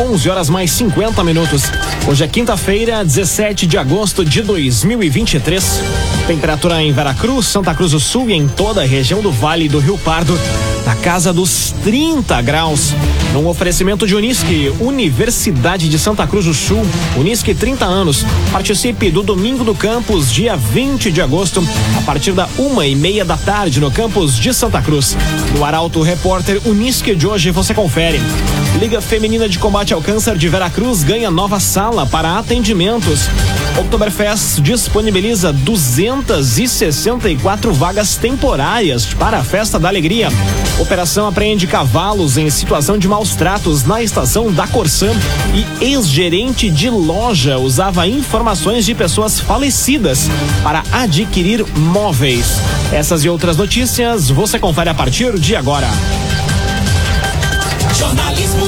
11 horas mais 50 minutos. Hoje é quinta-feira, 17 de agosto de 2023. Temperatura em Veracruz, Santa Cruz do Sul e em toda a região do Vale do Rio Pardo, na casa dos 30 graus. Num oferecimento de Unisque, Universidade de Santa Cruz do Sul, Unisque 30 anos. Participe do Domingo do Campus, dia 20 de agosto, a partir da uma e meia da tarde no campus de Santa Cruz. No Arauto Repórter Unisque de hoje você confere. Liga Feminina de Combate ao Câncer de Veracruz ganha nova sala para atendimentos. Oktoberfest disponibiliza 264 vagas temporárias para a Festa da Alegria. Operação apreende cavalos em situação de maus tratos na estação da Corsã e ex-gerente de loja usava informações de pessoas falecidas para adquirir móveis. Essas e outras notícias você confere a partir de agora. Jornalismo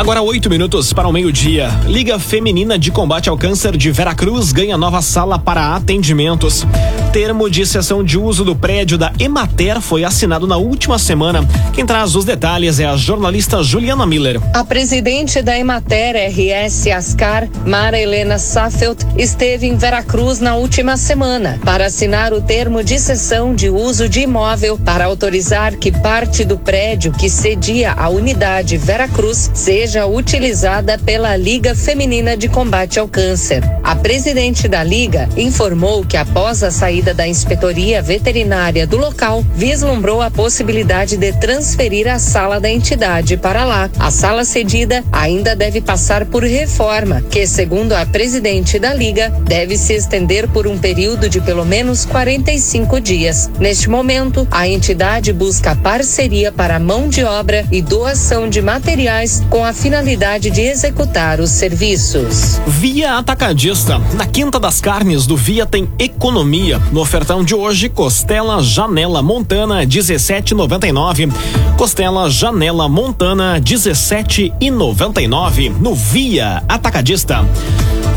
Agora oito minutos para o meio-dia. Liga Feminina de Combate ao Câncer de Veracruz ganha nova sala para atendimentos. Termo de sessão de uso do prédio da Emater foi assinado na última semana. Quem traz os detalhes é a jornalista Juliana Miller. A presidente da Emater RS Ascar, Mara Helena Safelt, esteve em Veracruz na última semana para assinar o termo de sessão de uso de imóvel para autorizar que parte do prédio que cedia a unidade Veracruz seja utilizada pela Liga Feminina de Combate ao Câncer. A presidente da Liga informou que após a saída da inspetoria veterinária do local, vislumbrou a possibilidade de transferir a sala da entidade para lá. A sala cedida ainda deve passar por reforma, que, segundo a presidente da Liga, deve se estender por um período de pelo menos 45 dias. Neste momento, a entidade busca parceria para mão de obra e doação de materiais com a finalidade de executar os serviços. Via Atacadista. Na Quinta das Carnes do Via tem economia. No ofertão de hoje, costela Janela Montana 17,99. Costela Janela Montana 17,99 no Via Atacadista.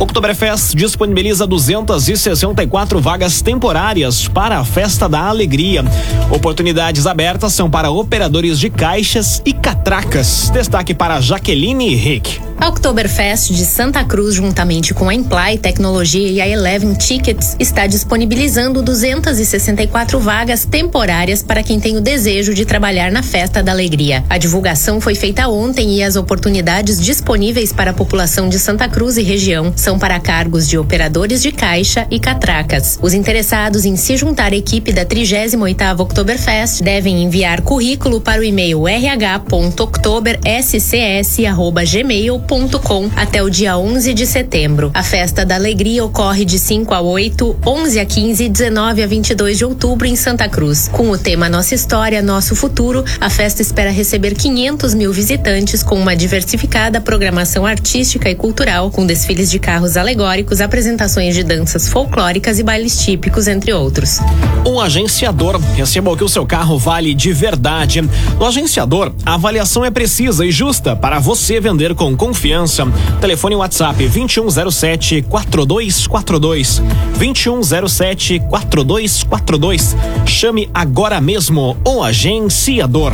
Oktoberfest disponibiliza 264 vagas temporárias para a Festa da Alegria. Oportunidades abertas são para operadores de caixas e catracas. Destaque para Jaqueline Rick. A Oktoberfest de Santa Cruz, juntamente com a Imply Tecnologia e a Eleven Tickets, está disponibilizando 264 vagas temporárias para quem tem o desejo de trabalhar na Festa da Alegria. A divulgação foi feita ontem e as oportunidades disponíveis para a população de Santa Cruz e região são para cargos de operadores de caixa e catracas. Os interessados em se juntar à equipe da 38ª Oktoberfest devem enviar currículo para o e-mail rh.oktoberscs@gmail.com até o dia 11 de setembro. A Festa da Alegria ocorre de 5 a 8, 11 a 15 e 19 a 22 de outubro em Santa Cruz. Com o tema Nossa História, Nosso Futuro, a festa espera receber 500 mil visitantes com uma diversificada programação artística e cultural, com desfiles de carros alegóricos, apresentações de danças folclóricas e bailes típicos, entre outros. Um agenciador receba que o seu carro vale de verdade. No agenciador, a avaliação é precisa e justa para você vender com confiança confiança. Telefone WhatsApp 2107 4242. 2107 4242. Chame agora mesmo o agenciador.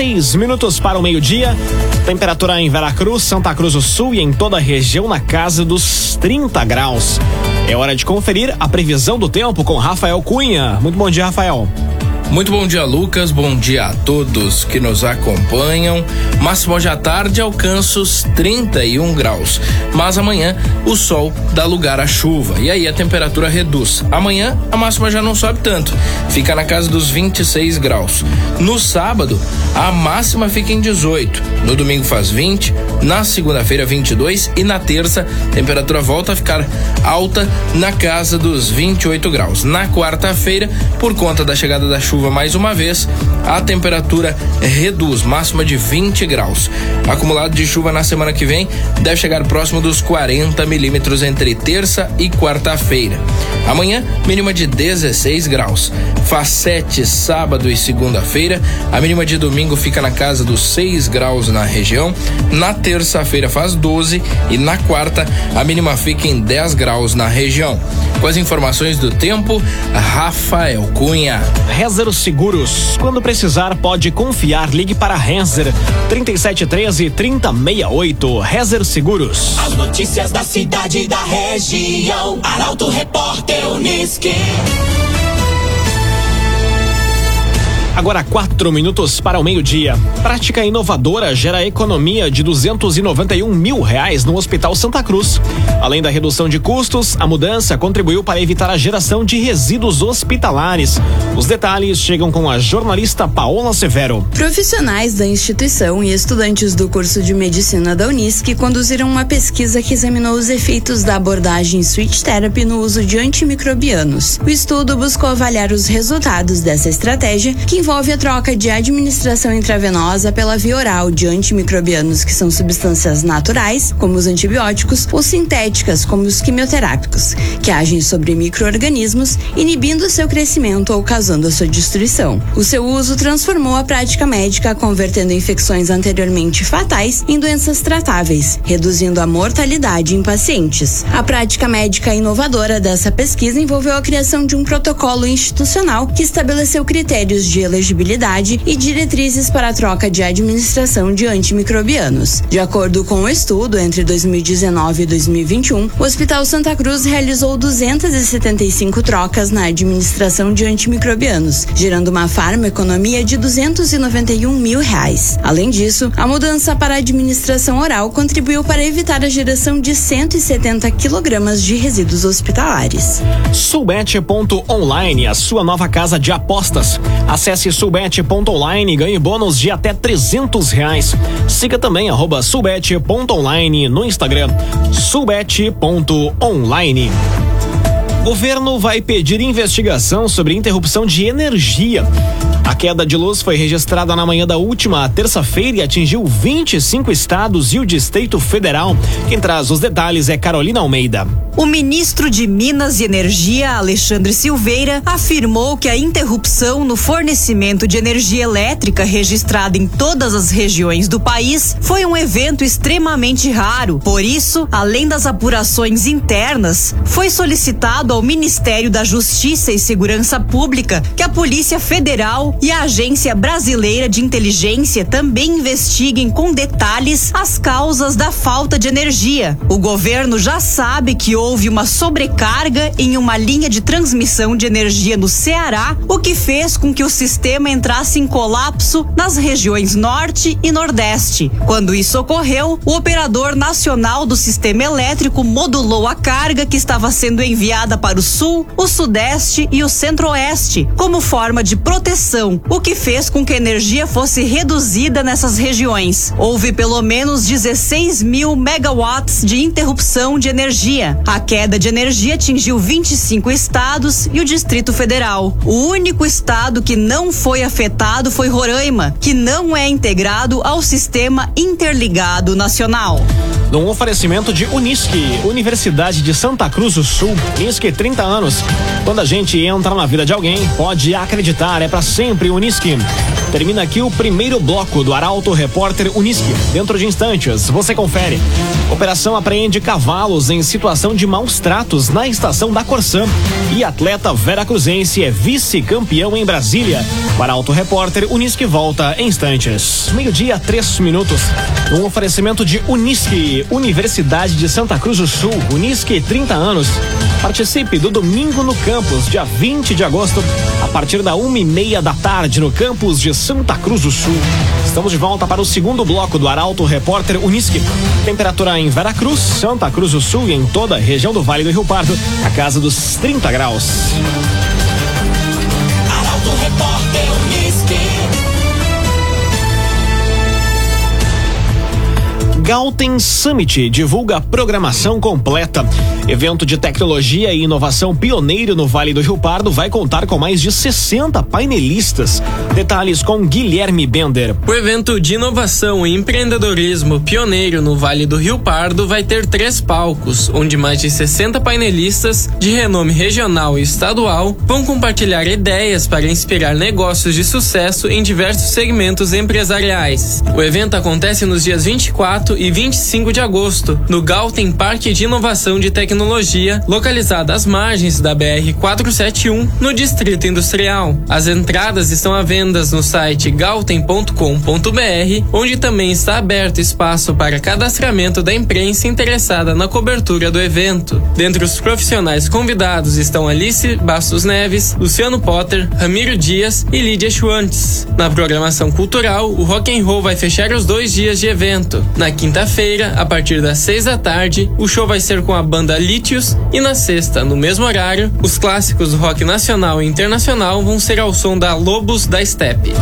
Seis minutos para o meio-dia. Temperatura em Veracruz, Santa Cruz do Sul e em toda a região na casa dos 30 graus. É hora de conferir a previsão do tempo com Rafael Cunha. Muito bom dia, Rafael. Muito bom dia, Lucas. Bom dia a todos que nos acompanham. Máximo hoje à tarde alcança os 31 graus. Mas amanhã o sol dá lugar à chuva. E aí a temperatura reduz. Amanhã a máxima já não sobe tanto. Fica na casa dos 26 graus. No sábado, a máxima fica em 18. No domingo faz 20. Na segunda-feira, 22. E na terça, a temperatura volta a ficar alta na casa dos 28 graus. Na quarta-feira, por conta da chegada da chuva chuva mais uma vez, a temperatura reduz, máxima de 20 graus. Acumulado de chuva na semana que vem deve chegar próximo dos 40 milímetros entre terça e quarta-feira. Amanhã, mínima de 16 graus. Faz 7 sábado e segunda-feira. A mínima de domingo fica na casa dos 6 graus na região. Na terça-feira faz 12 e na quarta a mínima fica em 10 graus na região. Com as informações do tempo, Rafael Cunha. Rezer Seguros. Quando precisar, pode confiar. Ligue para Rezer 3713 3068. Rezer Seguros. As notícias da cidade e da região. Arauto Repórter Uniski. Agora quatro minutos para o meio-dia. Prática inovadora gera economia de 291 mil reais no Hospital Santa Cruz. Além da redução de custos, a mudança contribuiu para evitar a geração de resíduos hospitalares. Os detalhes chegam com a jornalista Paola Severo. Profissionais da instituição e estudantes do curso de medicina da Unisc conduziram uma pesquisa que examinou os efeitos da abordagem Switch Therapy no uso de antimicrobianos. O estudo buscou avaliar os resultados dessa estratégia, que envolve envolve a troca de administração intravenosa pela via oral de antimicrobianos, que são substâncias naturais, como os antibióticos, ou sintéticas, como os quimioterápicos, que agem sobre microorganismos, inibindo seu crescimento ou causando a sua destruição. O seu uso transformou a prática médica, convertendo infecções anteriormente fatais em doenças tratáveis, reduzindo a mortalidade em pacientes. A prática médica inovadora dessa pesquisa envolveu a criação de um protocolo institucional que estabeleceu critérios de elegibilidade e diretrizes para a troca de administração de antimicrobianos. De acordo com o estudo, entre 2019 e 2021, o Hospital Santa Cruz realizou 275 trocas na administração de antimicrobianos, gerando uma farmaconomia de 291 mil reais. Além disso, a mudança para a administração oral contribuiu para evitar a geração de 170 quilogramas de resíduos hospitalares. Subete.online, a sua nova casa de apostas. Acesse subete.online e ganhe bônus de até 300 reais. Siga também arroba subete.online no Instagram. Subete.online. Governo vai pedir investigação sobre interrupção de energia. A queda de luz foi registrada na manhã da última terça-feira e atingiu 25 estados e o Distrito Federal. Quem traz os detalhes é Carolina Almeida. O ministro de Minas e Energia, Alexandre Silveira, afirmou que a interrupção no fornecimento de energia elétrica registrada em todas as regiões do país foi um evento extremamente raro. Por isso, além das apurações internas, foi solicitado ao Ministério da Justiça e Segurança Pública que a Polícia Federal e a Agência Brasileira de Inteligência também investiguem com detalhes as causas da falta de energia. O governo já sabe que houve uma sobrecarga em uma linha de transmissão de energia no Ceará, o que fez com que o sistema entrasse em colapso nas regiões Norte e Nordeste. Quando isso ocorreu, o operador nacional do sistema elétrico modulou a carga que estava sendo enviada para o Sul, o Sudeste e o Centro-Oeste, como forma de proteção, o que fez com que a energia fosse reduzida nessas regiões. Houve pelo menos 16 mil megawatts de interrupção de energia. A queda de energia atingiu 25 estados e o Distrito Federal. O único estado que não foi afetado foi Roraima, que não é integrado ao sistema interligado nacional. Num oferecimento de Unisque, Universidade de Santa Cruz do Sul. Unisque 30 anos. Quando a gente entra na vida de alguém, pode acreditar, é para sempre Unisque. Termina aqui o primeiro bloco do Arauto Repórter Unisque. Dentro de instantes, você confere. Operação apreende cavalos em situação de maus tratos na estação da Corsã. E atleta Vera Cruzense é vice-campeão em Brasília. O Arauto Repórter Unisque volta em instantes. Meio-dia, três minutos. Um oferecimento de Unisque, Universidade de Santa Cruz do Sul. Unisque, 30 anos. Participe do domingo no campus, dia 20 de agosto, a partir da uma e meia da tarde, no campus de Santa Cruz do Sul. Estamos de volta para o segundo bloco do Arauto Repórter Unisque. Temperatura em Veracruz, Santa Cruz do Sul e em toda a região do Vale do Rio Pardo, a casa dos 30 graus. Arauto Repórter Galten Summit divulga a programação completa. Evento de tecnologia e inovação pioneiro no Vale do Rio Pardo vai contar com mais de 60 painelistas. Detalhes com Guilherme Bender. O evento de inovação e empreendedorismo pioneiro no Vale do Rio Pardo vai ter três palcos, onde mais de 60 painelistas de renome regional e estadual vão compartilhar ideias para inspirar negócios de sucesso em diversos segmentos empresariais. O evento acontece nos dias 24 24 e 25 de agosto, no Galten Parque de Inovação de Tecnologia, localizado às margens da BR 471, no Distrito Industrial. As entradas estão à venda no site galten.com.br, onde também está aberto espaço para cadastramento da imprensa interessada na cobertura do evento. Dentre os profissionais convidados estão Alice Bastos Neves, Luciano Potter, Ramiro Dias e Lídia Schwantz. Na programação cultural, o Rock and Roll vai fechar os dois dias de evento. Na quinta-feira, a partir das seis da tarde, o show vai ser com a banda Lítios e na sexta, no mesmo horário, os clássicos do rock nacional e internacional vão ser ao som da Lobos da Steppe.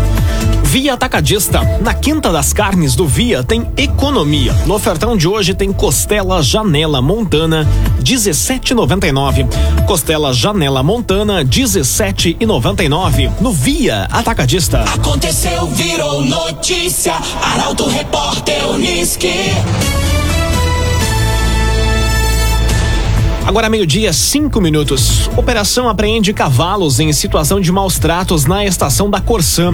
Via Atacadista. Na Quinta das Carnes do Via tem economia. No ofertão de hoje tem costela Janela Montana 17,99. Costela Janela Montana 17,99. No Via Atacadista. Aconteceu, virou notícia. Arauto Repórter Uniski. Agora meio-dia, cinco minutos. Operação apreende cavalos em situação de maus tratos na estação da Corsã.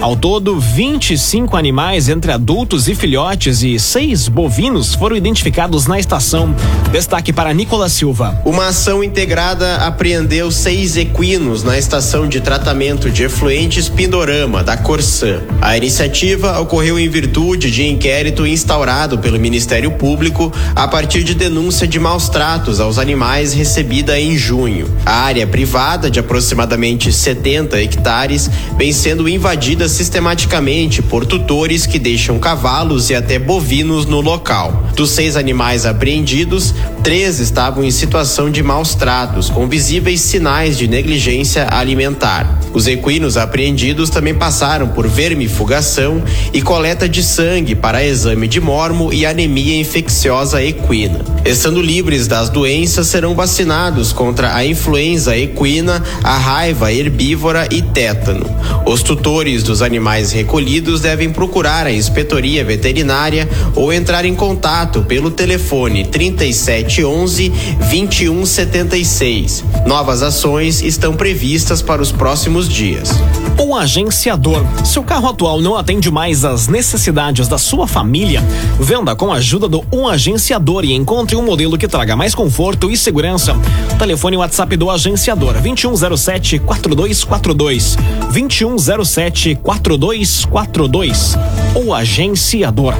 Ao todo, 25 animais entre adultos e filhotes e seis bovinos foram identificados na estação. Destaque para Nicolas Silva. Uma ação integrada apreendeu seis equinos na estação de tratamento de efluentes Pindorama, da Corsã. A iniciativa ocorreu em virtude de inquérito instaurado pelo Ministério Público a partir de denúncia de maus tratos aos animais animais recebida em junho. A área privada, de aproximadamente 70 hectares, vem sendo invadida sistematicamente por tutores que deixam cavalos e até bovinos no local. Dos seis animais apreendidos, três estavam em situação de maus tratos, com visíveis sinais de negligência alimentar. Os equinos apreendidos também passaram por vermifugação e coleta de sangue para exame de mormo e anemia infecciosa equina. Estando livres das doenças, serão vacinados contra a influenza equina, a raiva herbívora e tétano. Os tutores dos animais recolhidos devem procurar a inspetoria veterinária ou entrar em contato pelo telefone 3711 2176. Novas ações estão previstas para os próximos dias. O agenciador. Seu carro atual não atende mais às necessidades da sua família? Venda com a ajuda do Um Agenciador e encontre um modelo que traga mais conforto e segurança. Telefone WhatsApp do agenciador 2107 4242. 2107 4242. O agenciador.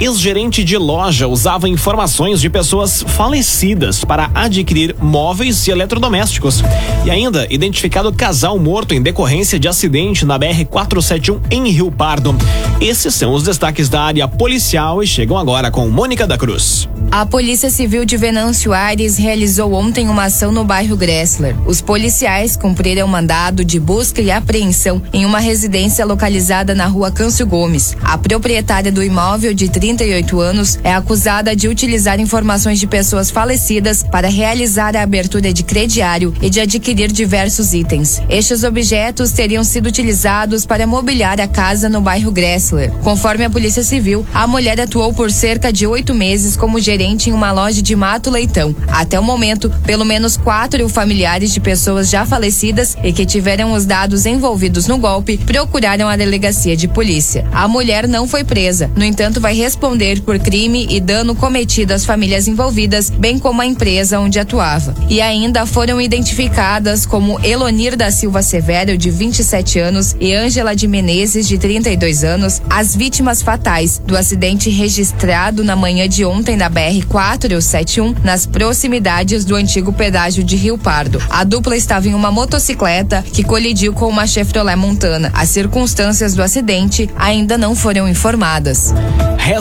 Ex-gerente de loja usava informações de pessoas falecidas para adquirir móveis e eletrodomésticos. E ainda identificado casal morto em decorrência de acidente na BR-471 em Rio Pardo. Esses são os destaques da área policial e chegam agora com Mônica da Cruz. A Polícia Civil de Venâncio Aires realizou ontem uma ação no bairro Gressler. Os policiais cumpriram mandado de busca e apreensão em uma residência localizada na rua Câncio Gomes. A proprietária do imóvel de 38 anos é acusada de utilizar informações de pessoas falecidas para realizar a abertura de crediário e de adquirir diversos itens. Estes objetos teriam sido utilizados para mobiliar a casa no bairro Gressler. Conforme a Polícia Civil, a mulher atuou por cerca de oito meses como gerente em uma loja de Mato Leitão. Até o momento, pelo menos quatro familiares de pessoas já falecidas e que tiveram os dados envolvidos no golpe procuraram a delegacia de polícia. A mulher não foi presa, no entanto, vai responder por crime e dano cometido às famílias envolvidas, bem como a empresa onde atuava. E ainda foram identificadas como Elonir da Silva Severo, de 27 anos, e Ângela de Menezes, de 32 anos, as vítimas fatais do acidente registrado na manhã de ontem na BR BR-471 nas proximidades do antigo pedágio de Rio Pardo. A dupla estava em uma motocicleta que colidiu com uma Chevrolet Montana. As circunstâncias do acidente ainda não foram informadas.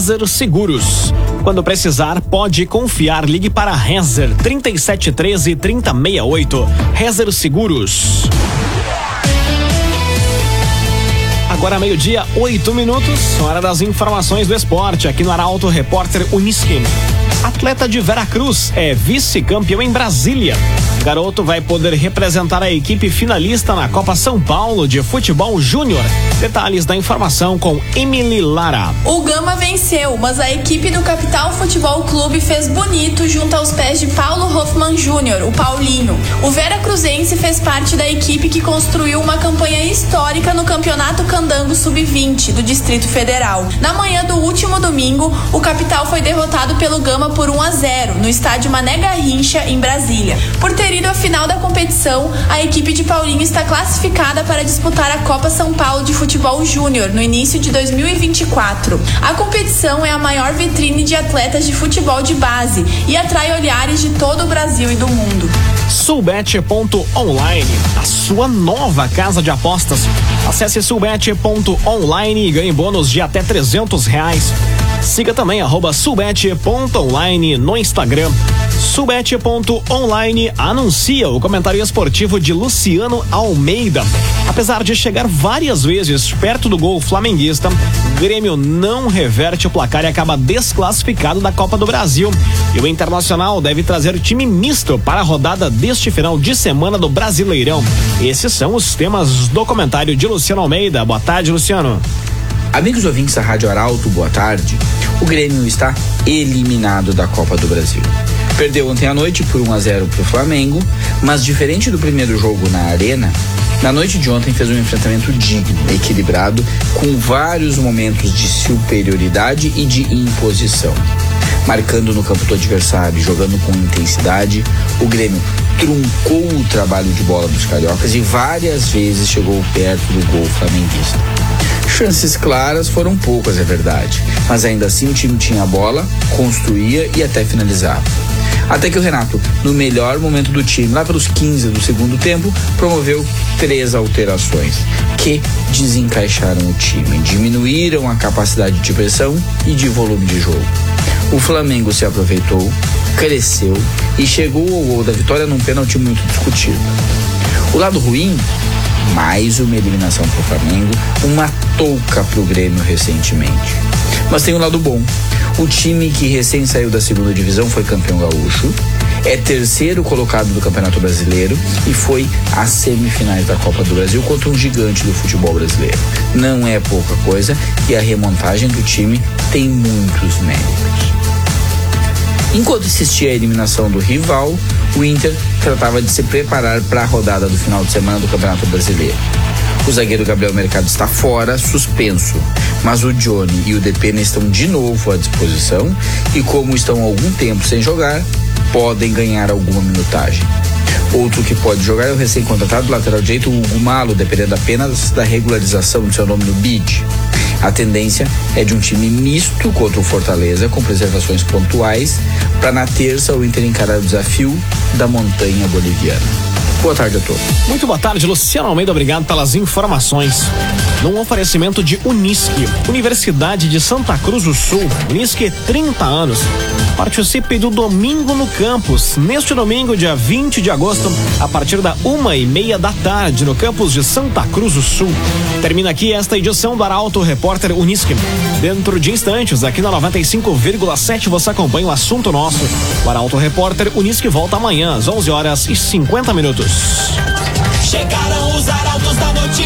Rezer Seguros. Quando precisar, pode confiar. Ligue para Rezer 3713 3068. Rezer Seguros. Agora meio-dia, oito minutos, hora das informações do esporte aqui no Arauto Repórter Uniski. Atleta de Veracruz é vice-campeão em Brasília. Garoto vai poder representar a equipe finalista na Copa São Paulo de Futebol Júnior. Detalhes da informação com Emily Lara. O Gama venceu, mas a equipe do Capital Futebol Clube fez bonito junto aos pés de Paulo Hoffman Júnior, o Paulinho. O Vera Cruzense fez parte da equipe que construiu uma campanha histórica no Campeonato Candango Sub-20 do Distrito Federal. Na manhã do último domingo, o Capital foi derrotado pelo Gama por 1 a 0 no estádio Mané Garrincha, em Brasília. Por ter ido à final da competição, a equipe de Paulinho está classificada para disputar a Copa São Paulo de Futebol Júnior no início de 2024. A competição é a maior vitrine de atletas de futebol de base e atrai olhares de todo o Brasil e do mundo. Sulbet.online, a sua nova casa de apostas. Acesse sulbet.online e ganhe bônus de até 300 reais. Siga também arroba subete.online no Instagram. Subete.online anuncia o comentário esportivo de Luciano Almeida. Apesar de chegar várias vezes perto do gol flamenguista, Grêmio não reverte o placar e acaba desclassificado da Copa do Brasil. E o Internacional deve trazer time misto para a rodada deste final de semana do Brasileirão. Esses são os temas do comentário de Luciano Almeida. Boa tarde, Luciano. Amigos ouvintes da Rádio Arauto, boa tarde. O Grêmio está eliminado da Copa do Brasil. Perdeu ontem à noite por 1 a 0 para o Flamengo, mas diferente do primeiro jogo na Arena, na noite de ontem fez um enfrentamento digno, equilibrado, com vários momentos de superioridade e de imposição. Marcando no campo do adversário, jogando com intensidade, o Grêmio truncou o trabalho de bola dos cariocas e várias vezes chegou perto do gol flamenguista. Chances claras foram poucas, é verdade, mas ainda assim o time tinha a bola, construía e até finalizava. Até que o Renato, no melhor momento do time, lá pelos 15 do segundo tempo, promoveu três alterações que desencaixaram o time, diminuíram a capacidade de pressão e de volume de jogo. O Flamengo se aproveitou, cresceu e chegou ao gol da vitória num pênalti muito discutido. O lado ruim mais uma eliminação para o Flamengo, uma touca para o Grêmio recentemente. Mas tem um lado bom. O time que recém saiu da segunda divisão foi campeão gaúcho, é terceiro colocado do Campeonato Brasileiro e foi às semifinais da Copa do Brasil contra um gigante do futebol brasileiro. Não é pouca coisa e a remontagem do time tem muitos méritos. Enquanto existia a eliminação do rival, o Inter tratava de se preparar para a rodada do final de semana do Campeonato Brasileiro. O zagueiro Gabriel Mercado está fora, suspenso, mas o Johnny e o Depena estão de novo à disposição e, como estão há algum tempo sem jogar, podem ganhar alguma minutagem. Outro que pode jogar é o recém-contratado lateral direito Hugo Malo, dependendo apenas da regularização do seu nome no BID. A tendência é de um time misto contra o Fortaleza, com preservações pontuais, para na terça o Inter encarar o desafio da montanha boliviana. Boa tarde a todos. Muito boa tarde, Luciano Almeida. Obrigado pelas informações. Num oferecimento de Unisque, Universidade de Santa Cruz do Sul. Unisque, 30 anos. Participe do Domingo no Campus. Neste domingo, dia 20 de agosto, a partir da uma e meia da tarde, no campus de Santa Cruz do Sul. Termina aqui esta edição do Arauto Repórter Unisque. Dentro de instantes, aqui na 95,7, você acompanha o assunto nosso. O Arauto Repórter Unisque volta amanhã às 11 horas e 50 minutos. Chegaram os arautos da notícia.